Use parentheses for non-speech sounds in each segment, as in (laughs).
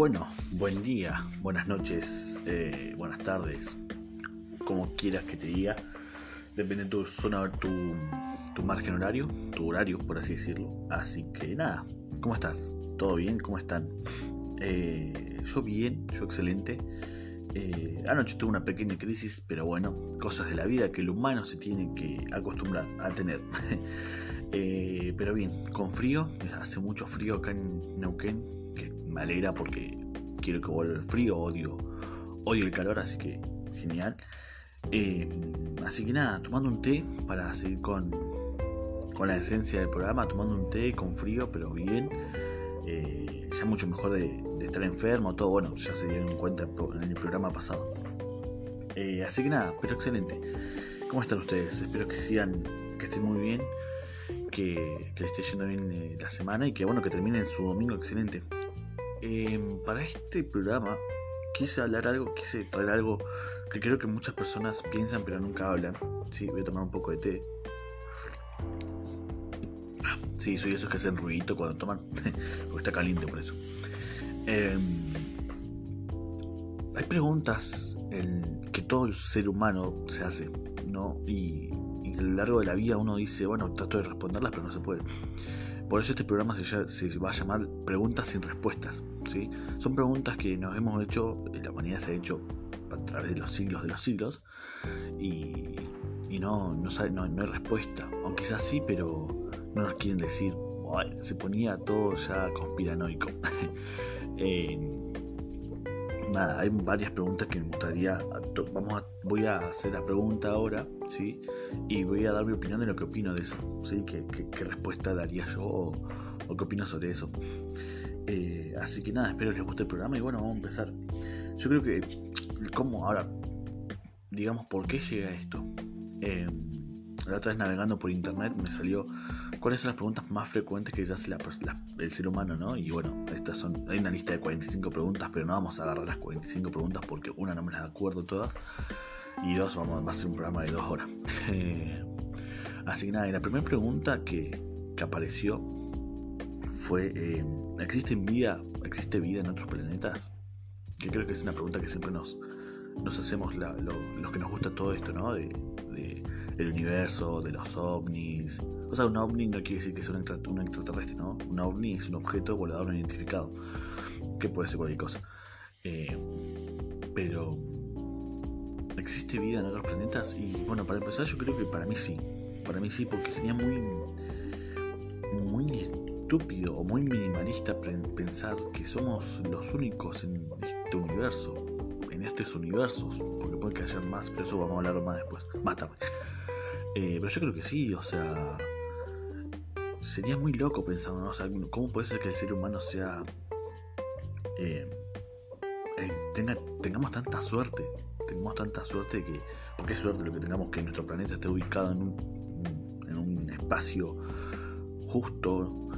Bueno, buen día, buenas noches, eh, buenas tardes, como quieras que te diga, depende de tu zona, tu, tu margen horario, tu horario, por así decirlo. Así que nada, ¿cómo estás? ¿Todo bien? ¿Cómo están? Eh, yo bien, yo excelente. Eh, anoche tuve una pequeña crisis, pero bueno, cosas de la vida que el humano se tiene que acostumbrar a tener. (laughs) pero bien, con frío, hace mucho frío acá en Neuquén, me alegra porque quiero que vuelva el frío, odio, odio el calor, así que genial. Eh, así que nada, tomando un té para seguir con, con la esencia del programa, tomando un té con frío, pero bien. Eh, ya mucho mejor de, estar enfermo, todo bueno, ya se dieron cuenta en el programa pasado. Eh, así que nada, pero excelente. ¿Cómo están ustedes? Espero que sigan, que estén muy bien, que, que les esté yendo bien la semana y que bueno, que terminen su domingo excelente. Em, para este programa quise hablar algo, quise traer algo que creo que muchas personas piensan pero nunca hablan. Sí, voy a tomar un poco de té. Sí, soy esos que hacen ruidito cuando toman, (laughs) porque está caliente por eso. Em, hay preguntas que todo ser humano se hace, ¿no? Y, y a lo largo de la vida uno dice, bueno, trato de responderlas, pero no se puede. Por eso este programa se, va a llamar Preguntas sin Respuestas. Son preguntas que nos hemos hecho, la humanidad se ha hecho a través de los siglos de los siglos y, no, no, no, hay respuesta. O quizás sí, pero no nos quieren decir. se ponía todo ya conspiranoico. (laughs) nada, hay varias preguntas que me gustaría. Vamos voy a hacer la pregunta ahora, ¿sí? Y voy a dar mi opinión de lo que opino de eso, ¿sí? ¿Qué, respuesta daría yo o, qué opino sobre eso? Eh, así que nada, espero que les guste el programa y bueno, vamos a empezar. Yo creo que, ¿cómo? Ahora, digamos, ¿por qué llega esto? Eh, la otra vez navegando por internet me salió cuáles son las preguntas más frecuentes que se hace el ser humano, ¿no? Y bueno, estas son, hay una lista de 45 preguntas, pero no vamos a agarrar las 45 preguntas porque una no me las acuerdo todas y dos vamos a hacer un programa de dos horas. (laughs) así que nada, y la primera pregunta que, que apareció fue, eh, ¿existe vida, ¿existe vida en otros planetas? Que creo que es una pregunta que siempre nos, nos hacemos los que nos gusta todo esto, ¿no? De, del universo, de los ovnis. O sea, un ovni no quiere decir que sea un, extraterrestre, ¿no? Un ovni es un objeto volador no identificado, que puede ser cualquier cosa. Eh, pero, ¿existe vida en otros planetas? Y bueno, para empezar, yo creo que para mí sí. Para mí sí, porque sería muy, muy estúpido o muy minimalista pensar que somos los únicos en este universo, en estos universos, porque puede que haya más, pero eso vamos a hablar más después, más tarde. Eh, pero yo creo que sí, o sea, sería muy loco pensar, ¿no? ¿cómo puede ser que el ser humano sea... Eh, eh, tenga, tengamos tanta suerte, tengamos tanta suerte que... Porque es suerte lo que tengamos que nuestro planeta esté ubicado en un espacio justo,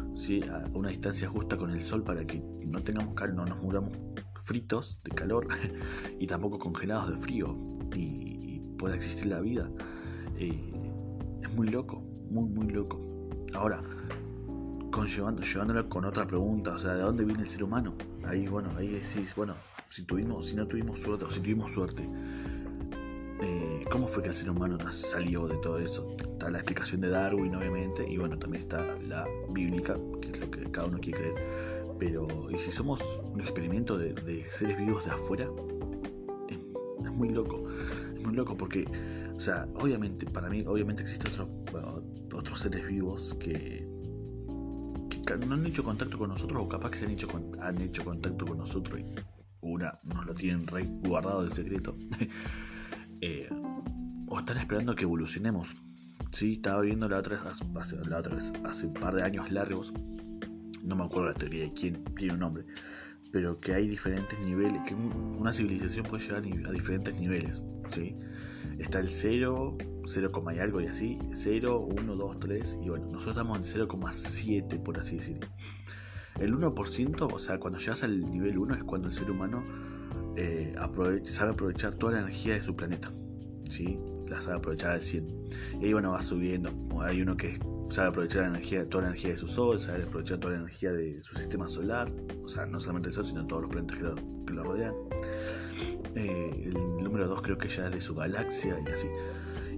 a una distancia justa con el sol para que no tengamos calor, no nos muramos fritos de calor (laughs) y tampoco congelados de frío y, pueda existir la vida. es muy loco, muy, muy loco. Ahora, llevándolo con otra pregunta, o sea, ¿de dónde viene el ser humano? Ahí, bueno, ahí decís, bueno, si tuvimos, si no tuvimos suerte, si tuvimos suerte, eh, ¿cómo fue que el ser humano salió de todo eso? Está la explicación de Darwin, obviamente, y bueno, también está la bíblica, que es lo que cada uno quiere creer pero, ¿y si somos un experimento de, seres vivos de afuera? Es, muy loco. Es muy loco porque, o sea, obviamente, para mí, obviamente existen otros seres vivos que, no han hecho contacto con nosotros o capaz que se han hecho, han hecho contacto con nosotros y una nos lo tienen re guardado del secreto. (laughs) Eh, o están esperando que evolucionemos. Sí, estaba viendo la otra, la otra vez, hace un par de años largos, no me acuerdo la teoría de quién tiene un nombre, pero que hay diferentes niveles, que una civilización puede llegar a diferentes niveles, ¿sí? Está el 0, 0, y algo y así, 0, 1, 2, 3, y bueno, nosotros estamos en 0,7 por así decirlo. El 1%, o sea, cuando llegas al nivel 1 es cuando el ser humano eh, sabe aprovechar toda la energía de su planeta, ¿sí? la sabe aprovechar al 100. Y bueno, va subiendo. Hay uno que sabe aprovechar la energía, toda la energía de su sol, sabe aprovechar toda la energía de su sistema solar, o sea, no solamente el sol, sino todos los planetas que lo, que lo rodean. Eh, el número 2 creo que ya es de su galaxia y así.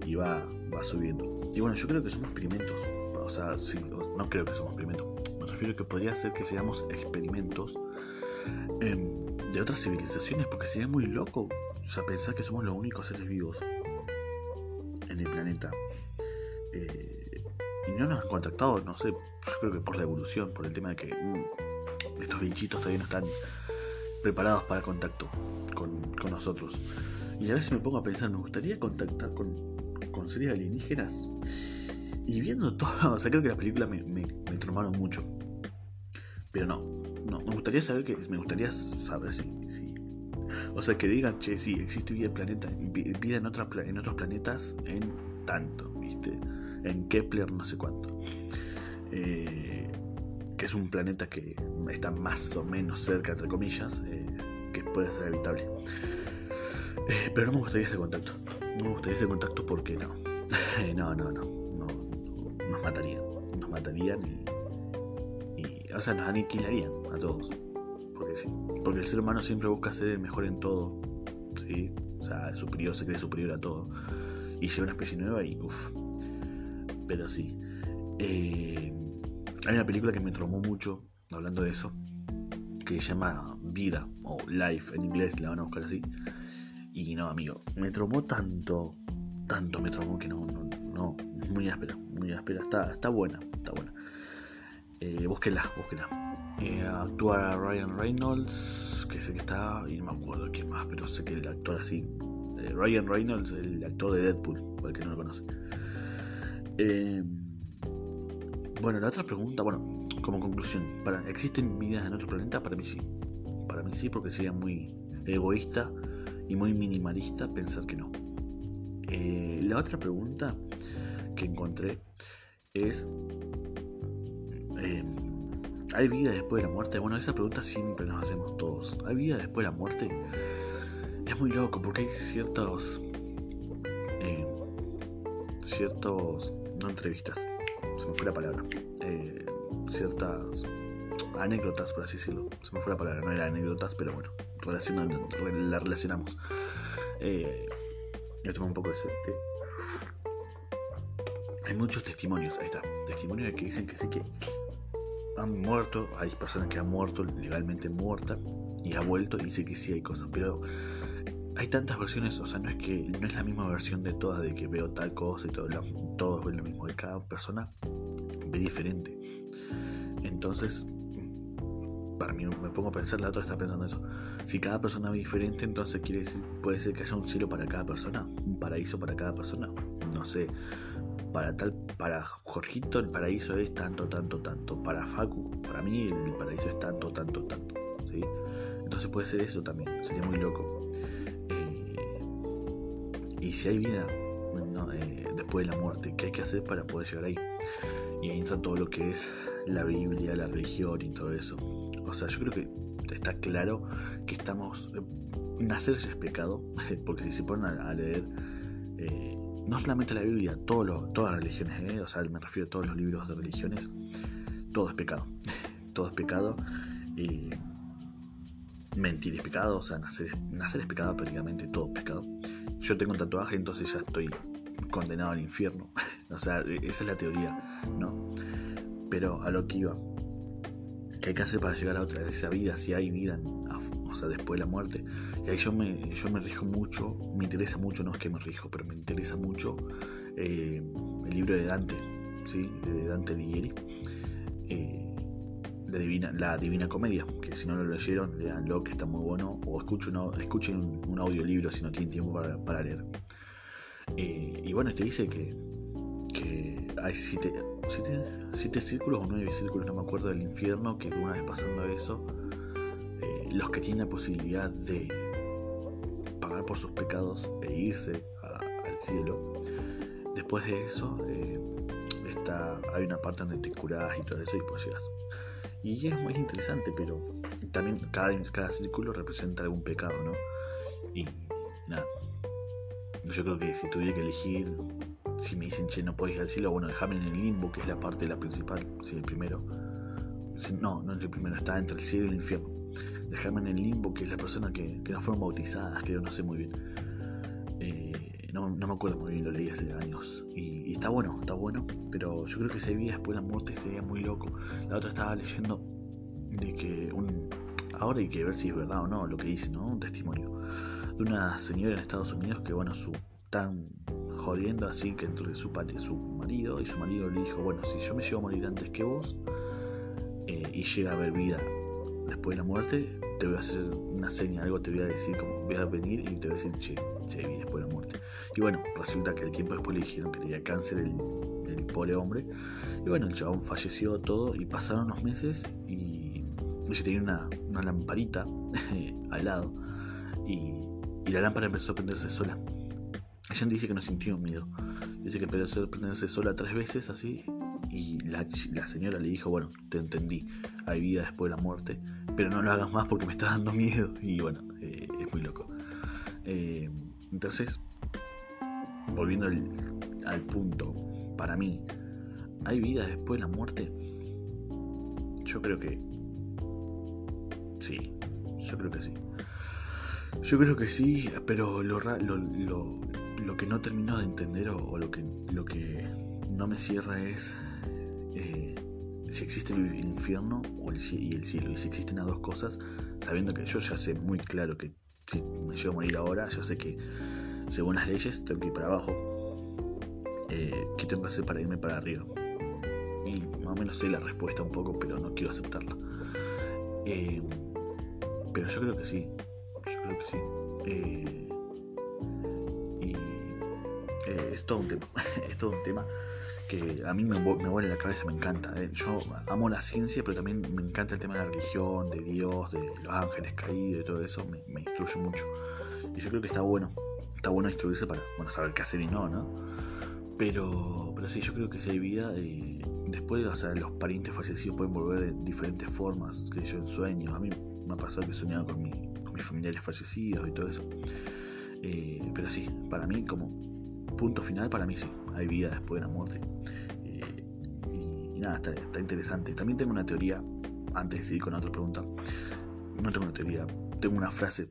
Y va, va subiendo. Y bueno, yo creo que somos experimentos. O sea, sí, no creo que somos experimentos. Me refiero a que podría ser que seamos experimentos em, de otras civilizaciones, porque sería muy loco. O sea, pensar que somos los únicos seres vivos en el planeta. Eh, y no nos han contactado, no sé, yo creo que por la evolución, por el tema de que uh, estos bichitos todavía no están preparados para contacto con, nosotros. Y a veces me pongo a pensar, me gustaría contactar con, con seres alienígenas. Y viendo todo, (laughs) o sea, creo que las películas me, me, me mucho. Pero no, no, me gustaría saber que, me gustaría saber si, o sea, que digan, che, sí, existe vida en planeta, vida en, otra, en otros planetas en tanto, ¿viste? En Kepler no sé cuánto. Eh, que es un planeta que está más o menos cerca, entre comillas, eh, que puede ser habitable. Eh, pero no me gustaría ese contacto. No me gustaría ese contacto porque no. (laughs) no, no, no, no. Nos matarían. Nos matarían y. O sea, nos aniquilarían a todos. Porque sí. Porque el ser humano siempre busca ser el mejor en todo. ¿Sí? O sea, el superior se cree superior a todo. Y llega una especie nueva y. uff. Pero sí. Eh, hay una película que me traumó mucho, hablando de eso, que se llama Vida, o Life en inglés, la van a buscar así. Y no, amigo, me traumó tanto, tanto me traumó que no, no, no, muy áspera, muy áspera, está, está buena, está buena. Eh, búsquenla, búsquenla. Eh, actúa Ryan Reynolds, que sé que está, y no me acuerdo quién más, pero sé que el actor así. Eh, Ryan Reynolds, el actor de Deadpool, para el que no lo conoce. Eh, bueno, la otra pregunta, bueno, como conclusión, para, ¿existen vidas en otro planeta? Para mí sí. Para mí sí, porque sería muy egoísta y muy minimalista pensar que no. Eh, la otra pregunta que encontré es, em, ¿hay vida después de la muerte? Bueno, esa pregunta siempre nos hacemos todos. ¿Hay vida después de la muerte? Es muy loco porque hay ciertos... Em, ciertos... no entrevistas se me fue la palabra, eh, ciertas anécdotas, por así decirlo. Se me fue la palabra, no eran anécdotas, pero bueno, la relacionamos. Eh, yo tomo un poco de té. Hay muchos testimonios, ahí está, testimonios de que dicen que sí que han muerto, hay personas que han muerto legalmente muertas y ha vuelto y dice que sí hay cosas, pero hay tantas versiones, o sea, no es que no es la misma versión de todas, de que veo tal cosa y todo, todos ven lo mismo, de cada persona ve diferente. Entonces, para mí me pongo a pensar, la otra está pensando eso. Si cada persona ve diferente, entonces quiere decir, puede ser que haya un cielo para cada persona, un paraíso para cada persona. No sé, para tal, para Jorgito el paraíso es tanto, tanto, tanto. Para Facu, para mí el paraíso es tanto, tanto, tanto. ¿sí? Entonces puede ser eso también, sería muy loco. Y si hay vida eh, después de la muerte, ¿qué hay que hacer para poder llegar ahí? Y ahí entra todo lo que es la Biblia, la religión y todo eso. O sea, yo creo que está claro que estamos... Eh, nacer ya es pecado, (laughs) porque si se ponen a, leer... Eh, no solamente la Biblia, todo todas las religiones, o sea, me refiero a todos los libros de religiones, todo es pecado. (laughs) todo es pecado. Y mentir es pecado, o sea, nacer, nacer es pecado prácticamente, todo es pecado yo tengo un tatuaje, entonces ya estoy condenado al infierno. (laughs) o sea, esa es la teoría, ¿no? Pero a lo que iba, ¿qué hay que hacer para llegar a otra esa vida? Si hay vida, o sea, después de la muerte. Y ahí yo me, yo me rijo mucho, me interesa mucho, no es que me rijo, pero me interesa mucho eh, el libro de Dante, ¿sí? De Dante Alighieri. Eh, la Divina, la Divina Comedia, que si no lo leyeron, leanlo, que está muy bueno, o escuchen, escuchen un, audiolibro si no tienen tiempo para, leer. Eh, y bueno, te dice que, que hay siete, siete, círculos o nueve círculos, no me acuerdo, del infierno, que una vez pasando eso, los que tienen la posibilidad de pagar por sus pecados e irse al cielo, después de eso, eh, está, hay una parte donde te curás y todo eso y pues llegas. Y es muy interesante, pero también cada, cada círculo representa algún pecado, ¿no? Y nada. yo creo que si tuviera que elegir, si me dicen, che, no podés ir al cielo, bueno, déjame en el limbo, que es la parte la principal, si el primero. No, no es el primero, está entre el cielo y el infierno. Déjame en el limbo, que es la persona que, que no fueron bautizadas, creo, no sé muy bien. Eh, no, me acuerdo muy bien, lo leí hace años. Y, está bueno, está bueno, pero yo creo que se vida después de la muerte sería muy loco. La otra estaba leyendo de que un. Ahora hay que ver si es verdad o no lo que dice, ¿no? Un testimonio de una señora en Estados Unidos que, bueno, su tan jodiendo así que entre su, su marido y su marido le dijo, bueno, si yo me llevo a morir antes que vos eh, y llega a haber vida después de la muerte, te voy a hacer una seña, algo te voy a decir, como voy a venir y te voy a decir, che, che, después de la muerte. Y bueno, resulta que el tiempo después le dijeron que tenía cáncer el, el pobre hombre. Y bueno, el chabón falleció todo y pasaron unos meses y ella tenía una, una lamparita (laughs) al lado y, y la lámpara empezó a prenderse sola. Ella dice que no sintió miedo. Dice que empezó a prenderse sola tres veces así. Y la, señora le dijo, bueno, te entendí, hay vida después de la muerte, pero no lo hagas más porque me está dando miedo. Y bueno, eh, es muy loco. Eh, entonces, volviendo al, punto, para mí, ¿hay vida después de la muerte? Yo creo que sí, yo creo que sí. Yo creo que sí, pero lo, lo, lo, que no termino de entender o, lo, que, lo que no me cierra es eh, si existe el infierno y el cielo. Y si existen las dos cosas, sabiendo que yo ya sé muy claro que si me llevo a morir ahora, ya sé que según las leyes tengo que ir para abajo. Eh, ¿Qué tengo que hacer para irme para arriba? Y más o menos sé la respuesta un poco, pero no quiero aceptarla. Eh, pero yo creo que sí yo creo que sí. Eh, y es todo un tema, (laughs) es todo un tema que a mí me, me vuelve la cabeza, me encanta. Eh. Yo amo la ciencia, pero también me encanta el tema de la religión, de Dios, de los ángeles caídos, de todo eso, me, me instruye mucho. Y yo creo que está bueno, está bueno instruirse para bueno, saber qué hacer y no, ¿no? Pero, pero sí, yo creo que si hay vida, después, o sea, los parientes fallecidos pueden volver de diferentes formas, que yo en sueños. A mí me ha pasado que he soñado con mi mis familiares fallecidos y todo eso. Eh, pero sí, para mí, como punto final, para mí sí, hay vida después de la muerte. Eh, y, nada, está, interesante. También tengo una teoría, antes de seguir con otra pregunta, no tengo una teoría, tengo una frase,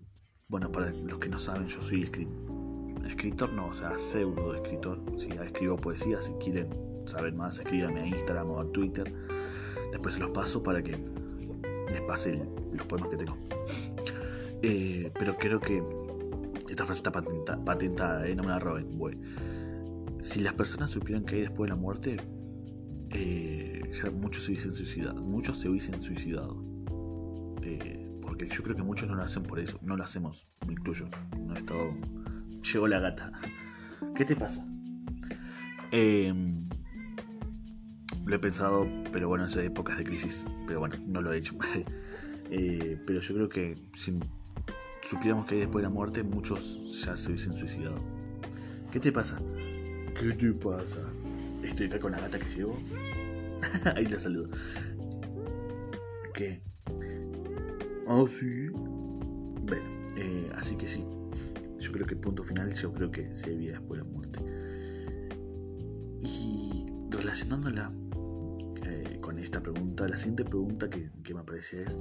bueno, para los que no saben, yo soy escritor, no, o sea, pseudo escritor, si escribo poesía, si quieren saber más, escríbanme a Instagram o a Twitter, después se los paso para que les pase los poemas que tengo. Eh, pero creo que esta frase está patentada, ¿eh? no me la roben, Si las personas supieran que hay después de la muerte, eh, ya muchos se hubiesen suicidado. Muchos se hubiesen suicidado. Eh, porque yo creo que muchos no lo hacen por eso. No lo hacemos, me incluyo. No he estado. Llegó la gata. ¿Qué te pasa? Em, lo he pensado, pero bueno, en épocas de crisis. Pero bueno, no lo he hecho. (laughs) pero yo creo que sin supiéramos que hay después de la muerte, muchos ya se hubiesen suicidado. ¿Qué te pasa? ¿Qué te pasa? Estoy acá con la gata que llevo. (laughs) Ahí la saludo. ¿Qué? Ah, sí. Bueno, eh, así que sí. Yo creo que el punto final, yo creo que se vida después de la muerte. Y relacionándola eh, con esta pregunta, la siguiente pregunta que, me aparecía es: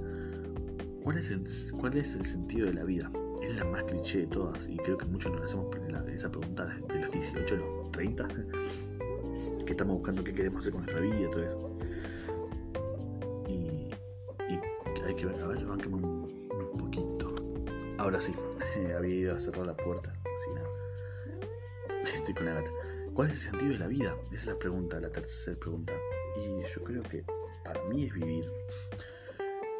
¿Cuál es, el, ¿Cuál es el sentido de la vida? Es la más cliché de todas y creo que muchos nos hacemos esa pregunta de los 18 a los 30. que estamos buscando qué queremos hacer con nuestra vida todo eso. Y, hay que ver, a ver, banquemos un, poquito. Ahora sí, (laughs) había ido a cerrar la puerta. (laughs) Estoy con la gata. ¿Cuál es el sentido de la vida? Esa es la pregunta, la tercera pregunta. Y yo creo que para mí es vivir.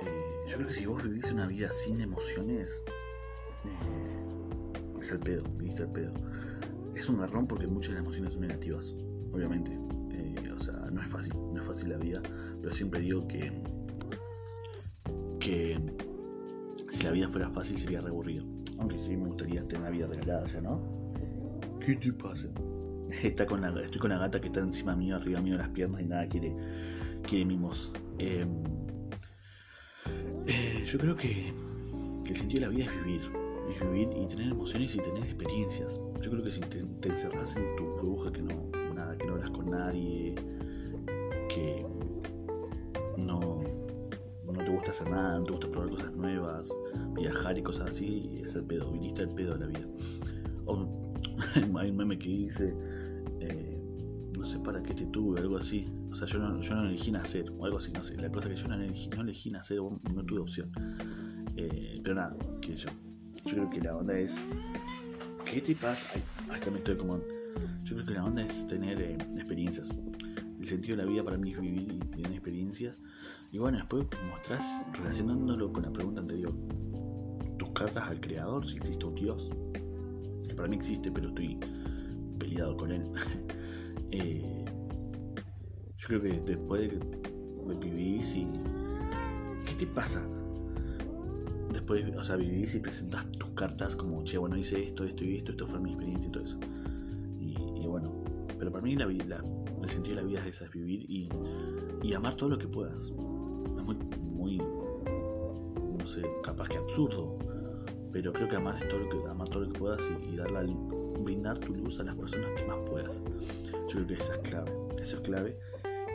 Eh, yo creo que si vos vivís una vida sin emociones, eh, es el pedo, viviste el pedo. Es un garrón porque muchas de las emociones son negativas, obviamente. Eh, o sea, no es fácil, no es fácil la vida, pero siempre digo que, que si la vida fuera fácil sería reaburrido. Aunque sí me gustaría tener una vida regalada, ya, ¿no? ¿Qué te pasa? (laughs) Está con la, estoy con la gata que está encima mío, arriba mío de las piernas y nada quiere, quiere mimos. Em, yo creo que, el sentido de la vida es vivir. Vivir y tener emociones y tener experiencias. Yo creo que si te, te encerras en tu burbuja, que no, nada, que no hablas con nadie, que no, no te gusta hacer nada, no te gusta probar cosas nuevas, viajar y cosas así, es el pedo, viniste al pedo de la vida. O (laughs) hay un meme que dice, eh, no sé para qué te tuve, algo así. O sea, yo no, yo no elegí nacer, o algo así, no sé. La cosa que yo no elegí, no elegí nacer, no tuve opción. Eh, pero nada, que yo. Yo creo que la onda es. ¿Qué te pasa? Ay, acá me estoy como. Yo creo que la onda es tener eh, experiencias. El sentido de la vida para mí es vivir y tener experiencias. Y bueno, después mostrás, relacionándolo con la pregunta anterior, tus cartas al creador, si existe un Dios. Que para mí existe, pero estoy peleado con él. (laughs) eh, yo creo que después de que vivís y. ¿Qué te pasa? Después, o sea, vivís y presentás tus cartas como, che, bueno, hice esto, esto y esto, esto fue mi experiencia y todo eso. Y, y bueno, pero para mí la, vida, el sentido de la vida es esa, es vivir y, y amar todo lo que puedas. Es muy, muy, no sé, capaz que absurdo, pero creo que amar es todo lo que, amar todo lo que puedas y, y brindar tu luz a las personas que más puedas. Yo creo que esa es clave, eso es clave.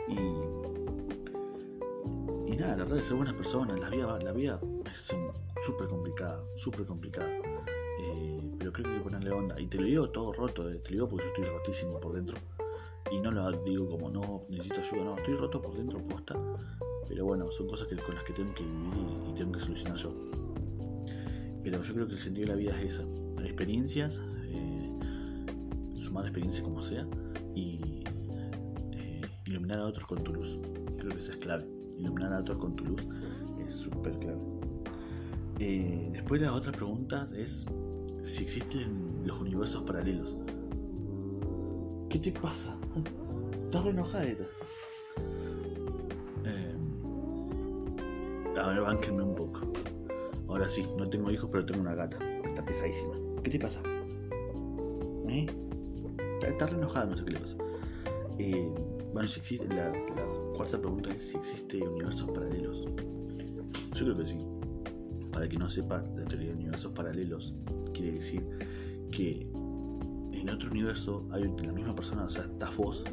Y, nada, tratar de ser buenas personas. La vida, la vida es súper complicada, súper complicada. Eh, pero creo que hay que ponerle onda. Y te lo digo todo roto, eh. te lo digo porque yo estoy rotísimo por dentro. Y no lo digo como no necesito ayuda, no, estoy roto por dentro posta. Pero bueno, son cosas con las que tengo que vivir y, tengo que solucionar yo. Pero yo creo que el sentido de la vida es esa. Experiencias, eh, sumar experiencias como sea y iluminar a otros con tu luz. Creo que esa es clave. Iluminar a otros con tu luz es súper clave. Eh, después la otra pregunta es si existen los universos paralelos. ¿Qué te pasa? Estás enojada. Eh, a ver, un poco. Ahora sí, no tengo hijos, pero tengo una gata. Está pesadísima. ¿Qué te pasa? ¿Eh? Está, enojada, no sé qué le pasa. Eh, bueno, si existe, la cuarta pregunta es si existe universos paralelos. Yo creo que sí. Para que no sepa, la teoría de universos paralelos quiere decir que en otro universo hay la misma persona, o sea, estás vos,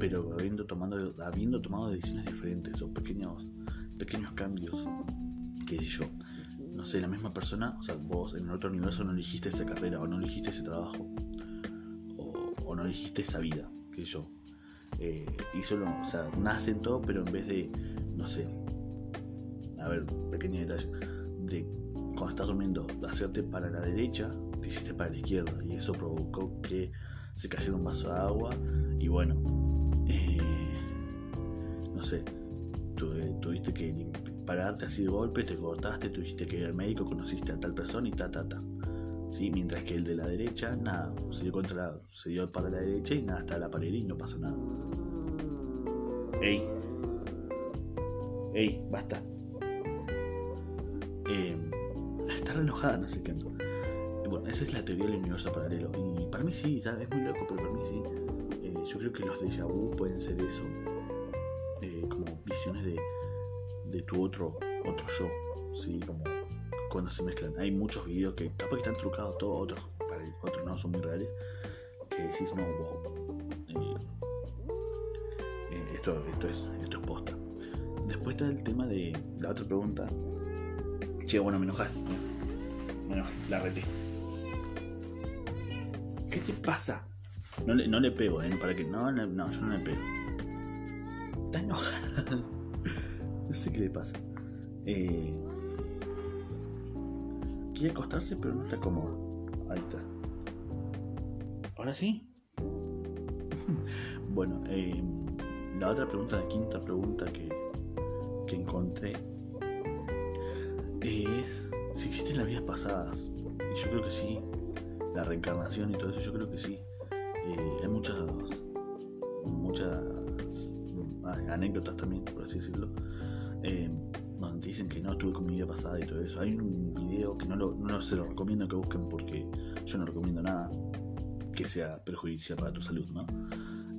pero habiendo, tomando, habiendo tomado decisiones diferentes o pequeños, pequeños cambios, qué sé yo. No sé, la misma persona, o sea, vos en otro universo no elegiste esa carrera o no elegiste ese trabajo o, o no elegiste esa vida, qué sé yo. Eh, y solo, o sea, nacen todo, pero en vez de, no sé, a ver, pequeño detalle, de cuando estás durmiendo, hacerte para la derecha, te hiciste para la izquierda y eso provocó que se cayera un vaso de agua y bueno, eh, no sé, tu, tuviste que pararte así de golpe, te cortaste, tuviste que ir al médico, conociste a tal persona y ta, ta, ta. ¿Sí? Mientras que el de la derecha, nada, se dio, contra, se dio para la derecha y nada, está la pared y no pasó nada. ¡Ey! ¡Ey! Basta. Eh, re enojada, no sé qué. Bueno, esa es la teoría del universo paralelo. Y para mí sí, es muy loco, pero para mí sí. Eh, yo creo que los déjà vu pueden ser eso. Eh, como visiones de, de tu otro, otro yo. Sí, como cuando se mezclan. Hay muchos videos que capaz que están trucados, todos otros, para otros no son muy reales. Que decís, no, wow. esto, esto, es, esto es posta. Después está el tema de la otra pregunta. Che, bueno, me enojé. Me la reté. ¿Qué te pasa? No le, no le pego, ¿eh? Para que. No, no, no, yo no le pego. Está enojada. (laughs) no sé qué le pasa. Eh, quiere acostarse, pero no está cómodo. Ahí está. ¿Ahora sí? (laughs) bueno, eh, la otra pregunta, la quinta pregunta que, que encontré es si existen las vidas pasadas. Y yo creo que sí. La reencarnación y todo eso, yo creo que sí. Eh, hay muchas, muchas anécdotas también, por así decirlo, eh, donde dicen que no estuve con mi vida pasada y todo eso. Hay un video que no, lo, no se lo recomiendo que busquen porque yo no recomiendo nada que sea perjudicial para tu salud, ¿no?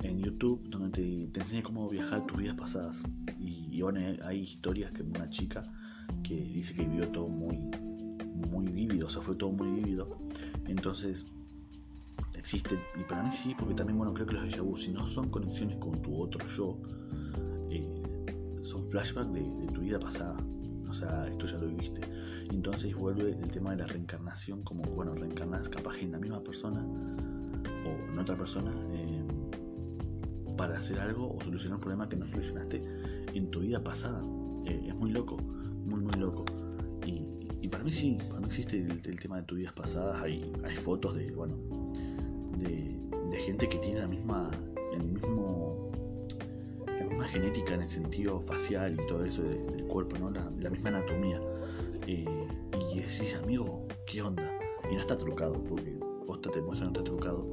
En YouTube, donde te, te enseña cómo viajar tus vidas pasadas. Y, y bueno, hay historias que una chica que dice que vivió todo muy, muy vívido, o sea, fue todo muy vívido. Entonces, existen, y para mí sí, porque también, bueno, creo que los déjà vu, si no son conexiones con tu otro yo, eh, son flashbacks de, tu vida pasada. O sea, esto ya lo viviste. Entonces vuelve el tema de la reencarnación, como, bueno, reencarnas capaz en la misma persona o en otra persona eh, para hacer algo o solucionar un problema que no solucionaste en tu vida pasada. Eh, es muy loco, muy, muy loco. Y, para mí sí, para mí existe el, tema de tus vidas pasadas. Hay, hay fotos de, bueno, de, gente que tiene la misma, el mismo, genética en el sentido facial y todo eso del cuerpo, ¿no? La, misma anatomía. Eh, y decís, amigo, ¿qué onda? Y no está trucado, porque vos te muestra no está trucado.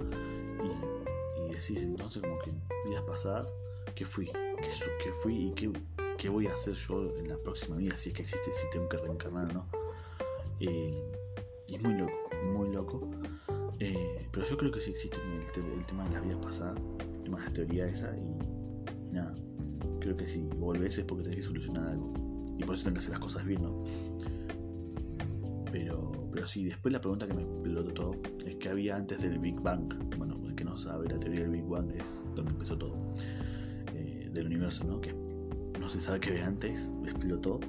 Y, y decís entonces como que vidas pasadas, ¿qué fui? ¿Qué, qué fui y qué, qué, voy a hacer yo en la próxima vida? Si es que existe, si tengo que reencarnar no. Eh, y es muy loco, muy loco. Eh, pero yo creo que sí existe el, tema de las vidas pasadas, el tema de la teoría esa y, nada. Creo que si volvés es porque tenés que solucionar algo. Y por eso tenés que hacer las cosas bien, ¿no? Pero, pero sí, después la pregunta que me explotó todo es que había antes del Big Bang. Bueno, el que no sabe, la teoría del Big Bang es donde empezó todo. Eh, del universo, ¿no? Que no se sabe qué había antes, explotó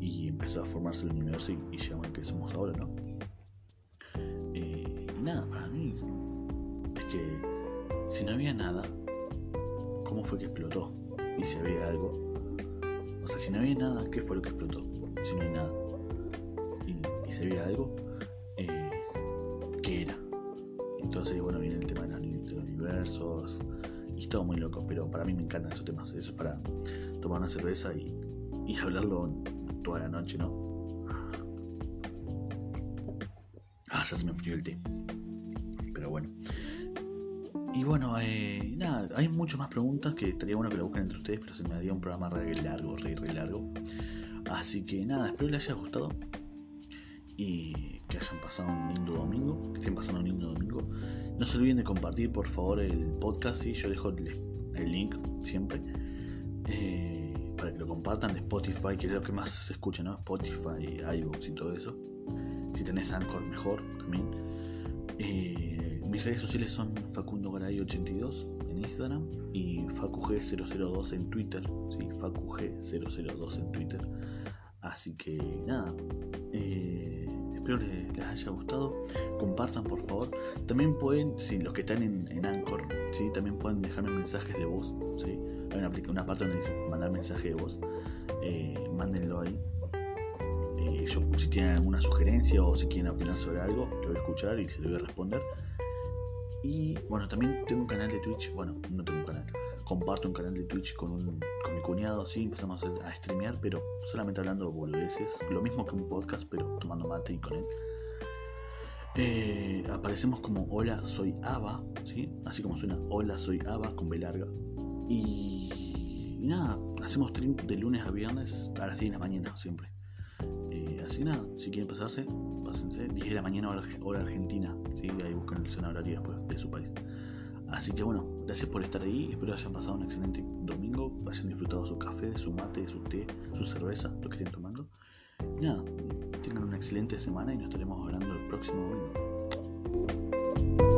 y empezó a formarse el universo y, y llegamos a que somos ahora, ¿no? Eh, y nada, para mí es que si no había nada, ¿cómo fue que explotó? Y si había algo, o sea, si no había nada, ¿qué fue lo que explotó? Si no hay nada. Y, si había algo, eh, ¿qué era? Entonces, bueno, viene el tema de los, universos y todo muy loco, pero para mí me encantan esos temas. Eso es para tomar una cerveza y, y hablarlo toda la noche, ¿no? Ah, ya se me enfrió el té. Bueno. Eh, nada, hay muchas más preguntas que estaría bueno que lo busquen entre ustedes, pero se me haría un programa re largo, re, re largo. Así que nada, espero les haya gustado y que hayan pasado un lindo domingo, que estén pasando un lindo domingo. No se olviden de compartir por favor el podcast, y yo dejo el, link siempre. Eh, para que lo compartan de Spotify, que es lo que más se escucha, ¿no? Spotify, iVoox y todo eso. Si tenés Anchor, mejor también. Eh, mis redes sociales son Facundo Garay82 en Instagram y FacuG002 en Twitter. ¿sí? FacuG002 en Twitter. Así que nada. Eh, espero les, les, haya gustado. Compartan por favor. También pueden, si los que están en, en Anchor, ¿sí? también pueden dejarme mensajes de voz. ¿sí? hay una, una parte donde dice mandar mensaje de voz, eh, mándenlo ahí. Eh, yo, si tienen alguna sugerencia o si quieren opinar sobre algo, lo voy a escuchar y se lo voy a responder. Y bueno, también tengo un canal de Twitch, bueno, no tengo un canal, comparto un canal de Twitch con, un, con mi cuñado, sí, empezamos a, streamear, pero solamente hablando de boludeces, lo mismo que un podcast, pero tomando mate y con él. Eh, aparecemos como Hola, soy Ava, ¿sí? así como suena Hola, soy Ava con B larga. Y, nada, hacemos stream de lunes a viernes a las 10 de la mañana siempre. Eh, así nada, si quieren pasarse, pásense. 10 de la mañana hora, argentina. ¿sí? Ahí buscan el zona horario después de su país. Así que bueno, gracias por estar ahí. Espero hayan pasado un excelente domingo. Hayan disfrutado su café, su mate, su té, su cerveza, lo que estén tomando. Y nada, tengan una excelente semana y nos estaremos hablando el próximo domingo.